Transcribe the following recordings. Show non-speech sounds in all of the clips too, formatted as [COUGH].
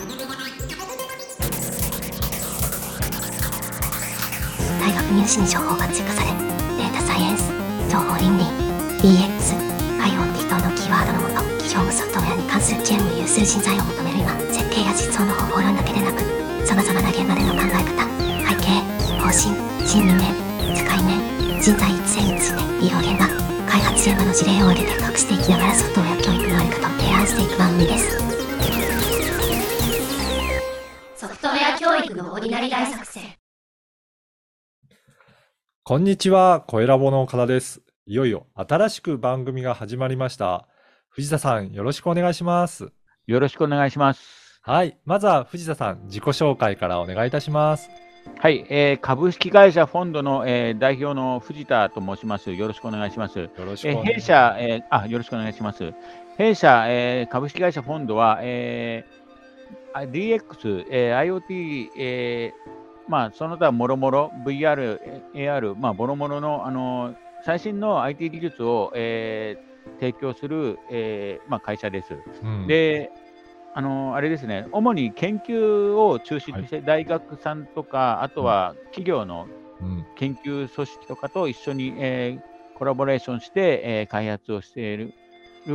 大学入試に情報がチェックされデータサイエンス情報倫理 DX IoT 等のキーワードのもと企業務ソフトウェアに関する知恵を有数人材を求める今設計や実装の方法論だけでなくさまざまな現場での考え方背景方針心理面使い面人材育成について医療現場開発現場の事例を挙げて隠していきながらソフトウェア教育のあり方を提案していく番組です教育のオーディナリ大作戦こんにちは、声ラボの岡田です。いよいよ新しく番組が始まりました。藤田さん、よろしくお願いします。よろしくお願いします。はい、まずは藤田さん、自己紹介からお願いいたします。はい、えー株式会社フォンドの、えー代表の藤田と申します。よろしくお願いします。よろしくえーお願いします。弊社、えーあ、よろしくお願いします。弊社、えー株式会社フォンドは、えーあ DX、えー IoT、えーまあ、その他もろもろ VR、AR、まあ、もろもろの、あの最新の IT 技術を、えー提供する、えーまあ、会社です。うん。で、あのあれですね、主に研究を中心として、大学さんとか、あとは企業のうん。研究組織とかと一緒に、えーコラボレーションして、えー開発をしている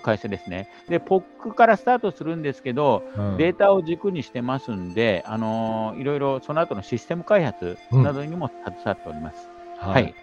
会社ですね。で、POC からスタートするんですけど、うんデータを軸にしてますんで、あのいろいろその後のシステム開発などにも携わっております。ははいい。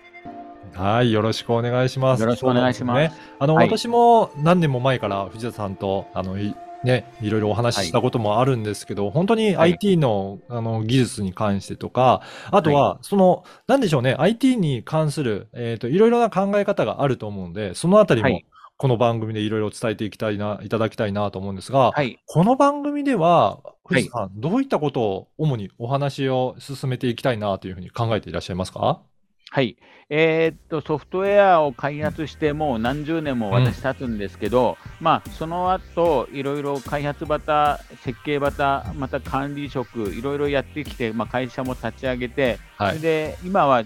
はい、よろしくお願いします。よろしくお願いします。すねあの、はい私も何年も前から藤田さんと、あの、いね、いろいろお話ししたこともあるんですけど、本当にはい IT の、あの技術に関してとか、あとは、その、なんでしょうね、IT に関する、えっと、いろいろな考え方があると思うので、そのあたりもはい、この番組でいろいろ伝えていきたいな、いただきたいなと思うんですが、はい。この番組では、い藤田さん、どういったことを主にお話を進めていきたいなというふうに考えていらっしゃいますか？はい。えーっと、ソフトウェアを開発してもう何十年も私経つんですけど、まあ、その後、いろいろ開発バタ、設計バタ、また管理職、いろいろやってきて、まあ、会社も立ち上げて、はいで、今は、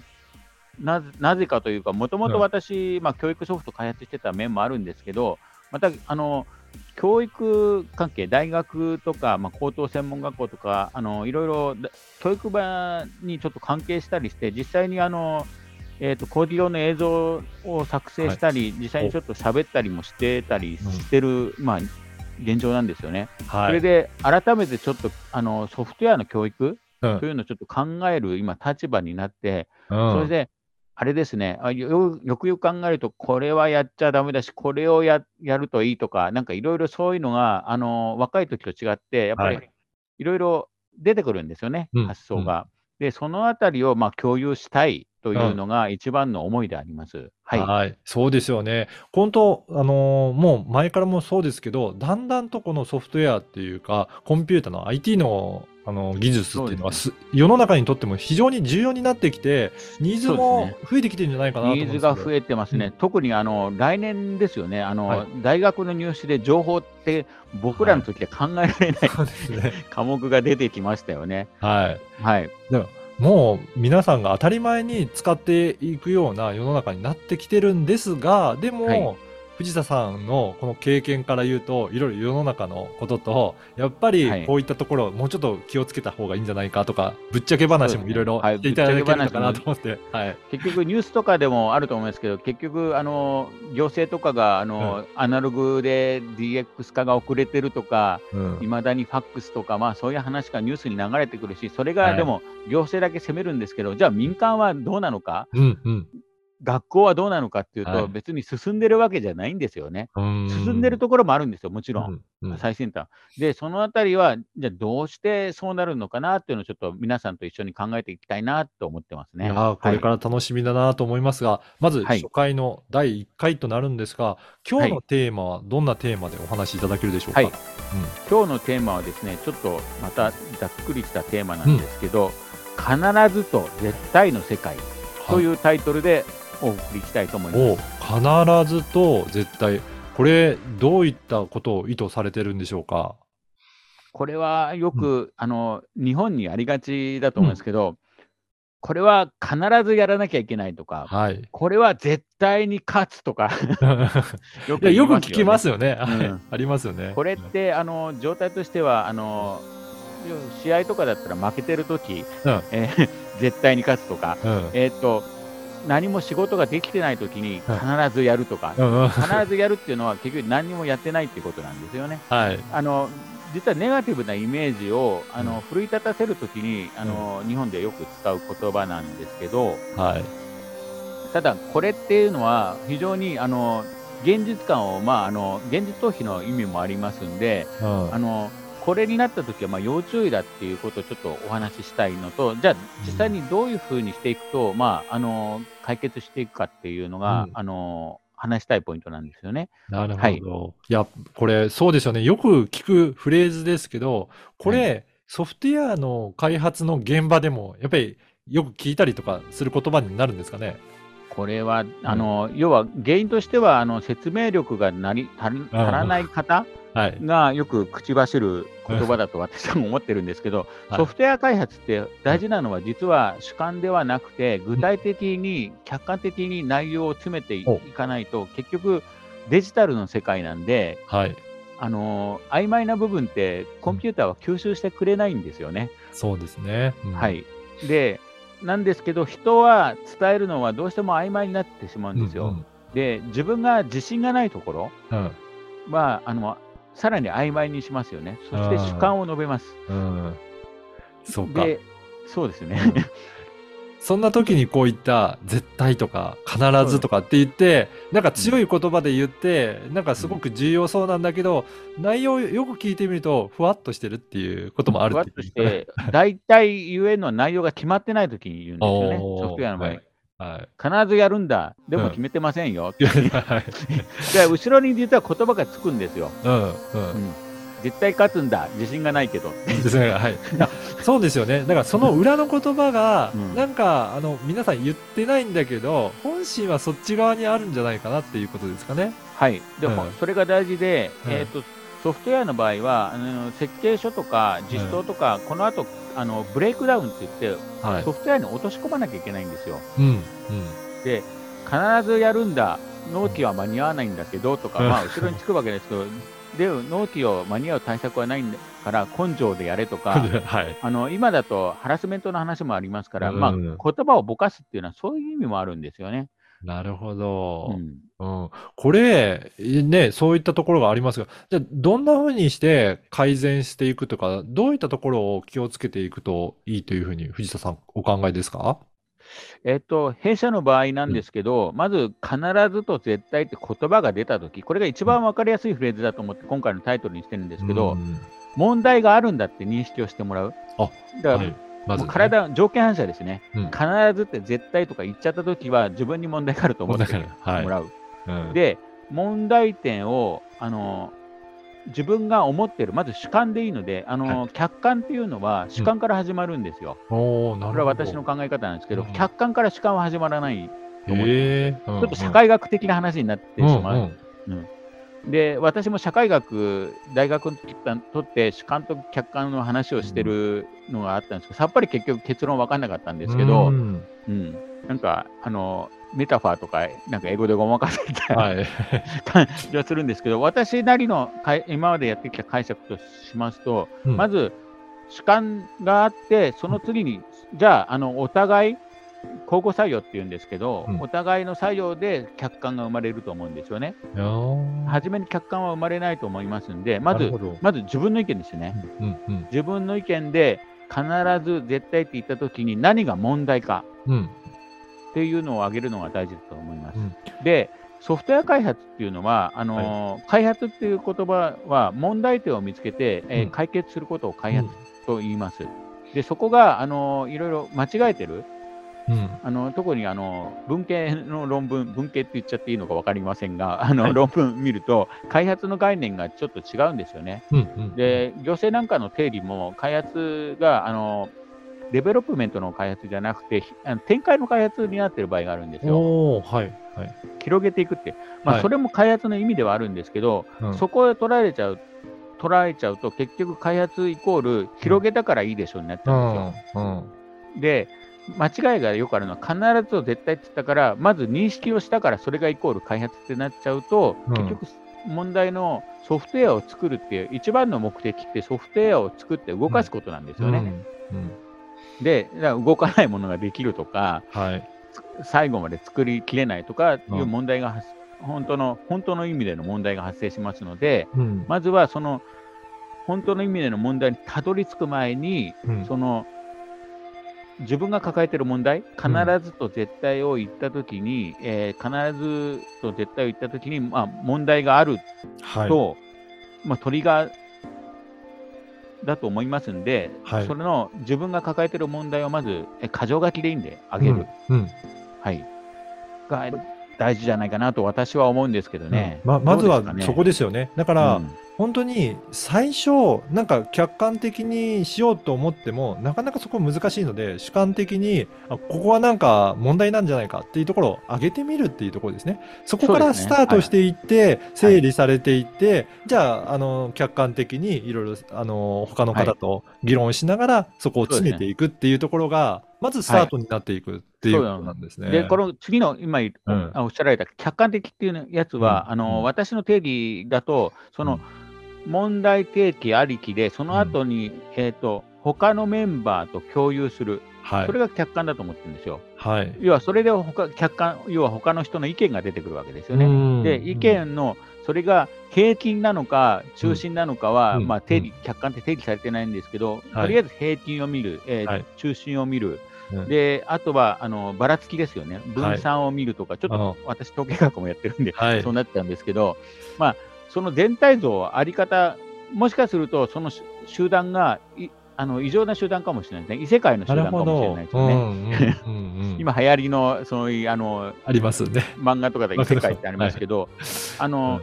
なぜなぜかというか、もともと私、まあ、教育ソフト開発してた面もあるんですけど、また、あの、教育関係、大学とか、まあ、高等専門学校とか、あのいろいろだ教育場にちょっと関係したりして、実際にあの、えー、と工事用の映像を作成したり、実際にちょっと喋ったりもしてたりしてる、まあ、現状なんですよね。はい。それで改めてちょっとあのソフトウェアの教育うん。というのをちょっと考える今、立場になって、うん。それで、あれですね。あよ、よくよく考えると、これはやっちゃだめだし、これをややるといいとか、なんかいろいろそういうのが、あの若い時と違って、やっぱりはい。いろいろ出てくるんですよね、うん。発想が。で、そのあたりをまあ共有したいというのが一番の思いであります。はい。はい、そうですよね。本当、あのーもう前からもそうですけど、だんだんとこのソフトウェアっていうか、コンピューターの IT の、あの技術っていうのはそす、世の中にとっても非常に重要になってきて、ニーズも増えてきてるんじゃないかなと思うんニ。ーズが増えてますね、うん特にあの来年ですよねあの、はい大学の入試で情報って、僕らの時は考えられないそうですね。[LAUGHS] 科目が出てきましたよね。はい。はい、でももう皆さんが当たり前に使っていくような世の中になってきてるんですが、でも、はい。藤田さんのこの経験から言うと、いろいろ世の中のことと、やっぱはい。りこういったところ、もうちょっと気をつけた方がいいんじゃないかとか、ぶっちゃけ話もいろいろしていただけるのかなと思って、はい。結局、ニュースとかでもあると思いますけど、結局、あの行政とかがあの、アナログで DX 化が遅れてるとか、うん。いまだにファックスとか、まあ、そういう話がニュースに流れてくるし、それはい。がでも行政だけ責めるんですけど、じゃあ民間はどうなのか、うんうん学校はどうなのかっていうと、はい別に進んでるわけじゃないんですよね。うん。進んでるところもあるんですよ、もちろん。うんうん最先端。で、そのあたりは、じゃあどうしてそうなるのかなっていうのをちょっと皆さんと一緒に考えていきたいなと思ってますね。いやーこれから楽しみだなと思いますが、まずはい初回の第1回となるんですが、今日のテーマはどんなテーマでお話しいただけるでしょうか？はい今日のテーマはですね、ちょっとまたざっくりしたテーマなんですけど、必ずと絶対の世界というタイトルでお送りしたいと思います。を必ずと絶対、これ、どういったことを意図されてるんでしょうか？これはよく、あの日本にありがちだと思うんですけど、これは必ずやらなきゃいけないとか、はい。これは絶対に勝つとか [LAUGHS] よく言いますよね聞きますよね。はいうんありますよね。これってあの状態としてはあの試合とかだったら負けてるとき、うんえー絶対に勝つとか、うん。えーっと、何も仕事ができてないときに必ずやるとか、うんうん。必ずやるっていうのは結局何にもやってないっていうことなんですよね。はい。あの実はネガティブなイメージをあの、うん奮い立たせるときにあの、日本でよく使う言葉なんですけど、はい。ただ、これっていうのは非常にあの現実感を、まあ、あの現実逃避の意味もありますんで、うんあのこれになったときはまあ要注意だっていうことをちょっとお話ししたいのと、じゃあ、実際にどういうふうにしていくと、まあ、あの解決していくかっていうのが、うんあの話したいポイントなんですよね。なるほど。はいい、や、これ、そうですよね。よく聞くフレーズですけど、これ、ソフトウェアの開発の現場でも、やっぱりよく聞いたりとかする言葉になるんですかね？これは、あの要は原因としてはあの説明力がなり足らない方はい。がよく口走る言葉だと私は思ってるんですけど、はいソフトウェア開発って大事なのは実は主観ではなくて具体的に客観的に内容を詰めていおかないと結局デジタルの世界なんで、はい。あの曖昧な部分ってコンピューターは吸収してくれないんですよね。そうですね。うんは。い、でなんですけど人は伝えるのはどうしても曖昧になってしまうんですよ。うんで自分が自信がないところうん。はあのさらに曖昧にしますよね。そして主観を述べます。うん。うんそうか。で、そうですね。そんな時にこういった絶対とか必ずとかって言って、なんか強い言葉で言って、なんかすごく重要そうなんだけど、内容よく聞いてみると、ふわっとしてるっていうこともあるふわっとして、大体ゆえの内容が決まってないときに言うんですよね、[LAUGHS] ソフトウェアの場合。はいはい。必ずやるんだ、でうんも決めてませんよ。い [LAUGHS] やはい。[LAUGHS] で後ろに実は言葉がつくんですよ。うん、うん。うん絶対勝つんだ、自信がないけど。はい。[LAUGHS] そうですよね。だからその裏の言葉が、うんなんか、あの、皆さん言ってないんだけど、本心はそっち側にあるんじゃないかなっていうことですかね。はい、でうんそれが大事で、うんえー、とソフトウェアの場合はあの設計書とか実装とか、この後あのブレイクダウンって言って、はいソ。フトウェアに落とし込まなきゃいけないんですよ。うん、うん。で必ずやるんだ、納期は間に合わないんだけどとか、うんまあ、後ろにつくわけですけど、[LAUGHS] で納期を間に合う対策はないんだから、根性でやれとか、[LAUGHS] はい。あの今だとハラスメントの話もありますから、うんまあ、言葉をぼかすっていうのは、そういう意味もあるんですよね。なるほど。うんうん、これ、ね、そういったところがありますが、じゃあ、どんな風にして改善していくとか、どういったところを気をつけていくといいというふうに藤田さん、お考えですか？えっと、弊社の場合なんですけど、まず必ずと絶対って言葉が出たとき、これが一番分かりやすいフレーズだと思って、今回のタイトルにしてるんですけど、うん問題があるんだって認識をしてもらう。あだから、はい。まず、もう体、条件反射ですね、うん。必ずって絶対とか言っちゃったときは、自分に問題があると思って問題がある。はい。もらう。うん、で、問題点をあの自分が思ってる、まず主観でいいので、あの客観っていうのは主観から始まるんですよ。おーなるほど。これは私の考え方なんですけど、うん。客観から主観は始まらない、と思ってへー。うん。ちょっと社会学的な話になってしまう。うん。うんで、私も社会学、大学の時とって主観と客観の話をしてるのがあったんですけど、さっぱり結局結論分かんなかったんですけど、ううんん。なんか、あの、メタファーとか、なんか英語でごまかせたはい。感じはするんですけど、私なりのかい今までやってきた解釈としますと、うん。まず主観があって、その次に、じゃあ、あのお互い、交互作用っていうんですけど、うん。お互いの作用で客観が生まれると思うんですよね。初めに客観は生まれないと思いますんで、まずまず自分の意見ですね。うんうん自分の意見で必ず絶対って言ったときに何が問題か。うん。っていうのを挙げるのが大事だと思います。うん。で、ソフトウェア開発っていうのは、あのー開発っていう言葉は問題点を見つけて、えーうん。解決することを開発と言います。で、そこが、あのーいろいろ間違えてる、うんあの特にあの文系の論文、文系って言っちゃっていいのか分かりませんが、あの、はい論文見ると、開発の概念がちょっと違うんですよね。うんうんで、行政なんかの定義も、開発があの development の開発じゃなくて、展開の開発になってる場合があるんですよ。はいはい。広げていくって、まあ、はいそれも開発の意味ではあるんですけど、うんそこへ取られちゃう、取られちゃうと、結局開発イコール広げたからいいでしょうになっちゃうんですよ。うんうんで、間違いがよくあるのは、必ずと絶対って言ったから、まず認識をしたから、それがイコール開発ってなっちゃうと、うん。結局、問題のソフトウェアを作るっていう一番の目的ってソフトウェアを作って動かすことなんですよね。うん。うん。で動かないものができるとかはい。最後まで作りきれないとかいううん。問題が発、本当の本当の意味での問題が発生しますのでうん。まずはその本当の意味での問題にたどり着く前にうん。その自分が抱えている問題、必ずと絶対を言ったときに、えー必ずと絶対を言ったときに、まあ、問題があるはい。と、まあ、トリガーだと思いますんで、はいそれの自分が抱えている問題をまず、え箇条書きでいいんで、あげる、うん。うんはい、が大事じゃないかなと私は思うんですけどね。ままずはねそこですよね。だから、うん本当に最初、なんか客観的にしようと思っても、なかなかそこ難しいので、主観的に、あここはなんか問題なんじゃないかっていうところを上げてみるっていうところですね。そこからスタートしていって、整理されていって、じゃあ、あの、客観的にいろいろ、あの、他の方と議論しながら、そこを詰めていくっていうところが、まずスタートになっていくっていうことなんですね。で、この次の今言ううん。あおっしゃられた客観的っていうやつは、うん。あのうん。私の定義だと、その問題提起ありきで、その後に、えっ、と、他のメンバーと共有する、はい。それ。が客観だと思ってるんですよ。はい。要はそれで他客観、要は他の人の意見が出てくるわけですよね。うん。で、意見の、それが平均なのか、中心なのかは、うん。まあ定理、客観って定義されてないんですけど、はい。とりあえず平均を見る、えーはい。中心を見る、うん。で、あとは、あの、ばらつきですよね。分散を見るとか、ちょっと私、統計学もやってるんで、はい。そうなっちゃうんですけど、まあ、その全体像、あり方、もしかすると、そのし集団がいあの異常な集団かもしれないですね。異世界の集な団かもしれ。ないですよね。うんうんうんうん今流行りの、そういう、あの、ありますね。漫画とかで異世界ってありますけど、あの、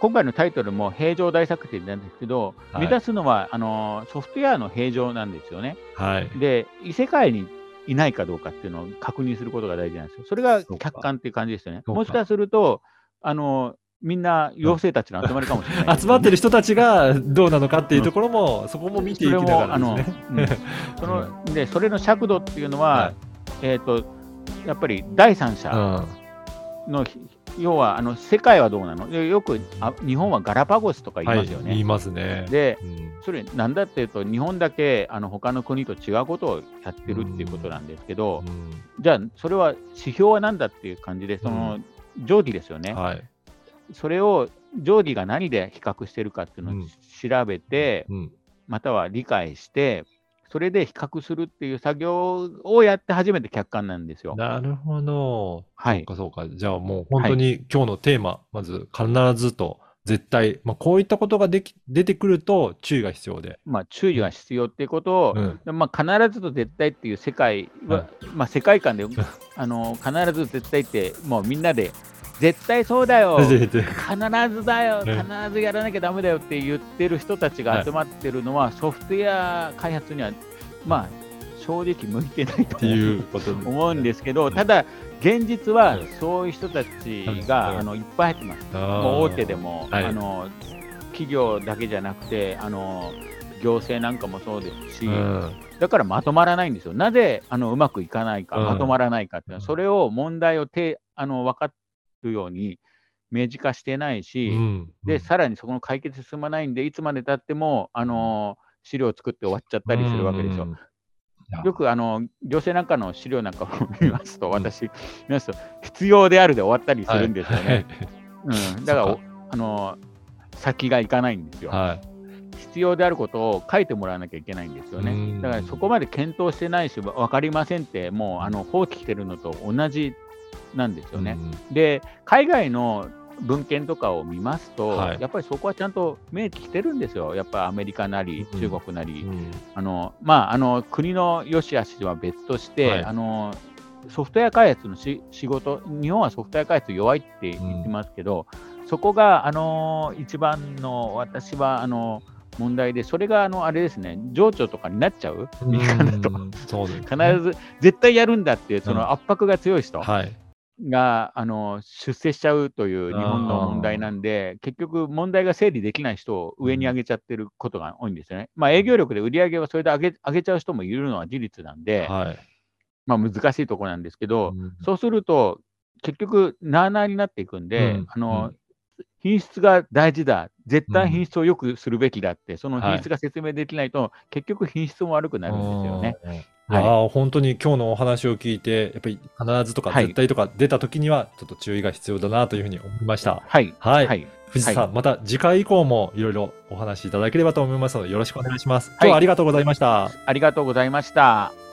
今回のタイトルも平常大作戦なんですけど、はい目指すのはあのソフトウェアの平常なんですよね。はい。で、異世界にいないかどうかっていうのを確認することが大事なんですよ。それが客観っていう感じですよね。もしかすると、あのみんな妖精たちの集まりかもしれないです集まってる人たちがどうなのかっていうところも、そこも見ていきながらあの、ですうん。ね。[LAUGHS] そのでそれの尺度っていうのは、はい。えっ、と、やっぱり第三者の、要はあの世界はどうなの？でよくあ日本はガラパゴスとかうん言いますよね。はい、言いますね。で、うん。それなんだっていうと、日本だけあの他の国と違うことをやってるっていうことなんですけど、じゃあ、それは指標は何だっていう感じで、その定規ですよね、はい。それを定規が何で比較してるかっていうのをうん調べて、うんまたは理解して、それで比較するっていう作業をやって初めて客観なんですよ。なるほど。はいそうか、そうか。じゃあもう本当に今日のテーマ、まず必ずと絶対、まあ、こういったことができ出てくると注意が必要で。まあ、注意が必要っていうことを、うんまあ、必ずと絶対っていう世界は、まあ、世界観であの必ず絶対ってもうみんなで絶対そうだよ。[LAUGHS] 必ずだよ。ね。必ずやらなきゃダメだよって言ってる人たちが集まってるのは、ソフトウェア開発にはまあ正直向いてないということ思うんですけどただ現実はうんそういう人たちうんがあのいっぱい入ってます。もう大手でも、はい。あの企業だけじゃなくてあの行政なんかもそうですし、うん。だからまとまらないんですよ。なぜあのうまくいかないか、うん。まとまらないかっていうのは、それを問題をてあの分かるように明示化してないし、うんでさらにそこの解決進まないんで、いつまでたってもあの資料を作って終わっちゃったりするわけですよ。よくあの行政なんかの資料なんかを見ますと、私、見ますと、必要であるで終わったりするんですよね。うん、だからあの先がいかないんですよ。はい。必要であることを書いてもらわなきゃいけないんですようね。んだからそこまで検討してないし、わ分かりませんって、もうあの放棄してるのと同じなんですよね。で、海外の文献とかを見ますと、はいやっぱりそこはちゃんと明記してるんですよ。やっぱアメリカなり、うん中国なり。うんあのまあ、あの国の良し悪しは別として、はいあのソフトウェア開発のし仕事、日本はソフトウェア開発弱いって言ってますけど、そこがあの一番の私はあの問題で、それがあのあれですね、情緒とかになっちゃう、民間だと。必ず絶対やるんだっていう、そうんの圧迫が強い人はい。が、あの出世しちゃうという日本の問題なんで、結局、問題が整理できない人を上に上げちゃってることが多いんですよね。まあ、営業力で売り上げをそれで上げ上げちゃう人もいるのは事実なんで、はい。まあ、難しいところなんですけど、うん。そうすると、結局、なあなあになっていくんで、うん。あの品質が大事だ、絶対品質を良くするべきだって、その品質が説明できないと、結局品質も悪くなるんですよね。うん。いやー、本当に今日のお話を聞いて、やっぱり必ずとかはい絶対とか出た時には、ちょっと注意が必要だなというふうに思いました。はい。はいはい。藤田さん、はまた次回以降もいろいろお話しいただければと思いますので、よろしくお願いします。い今日はありがとうございました。ありがとうございました。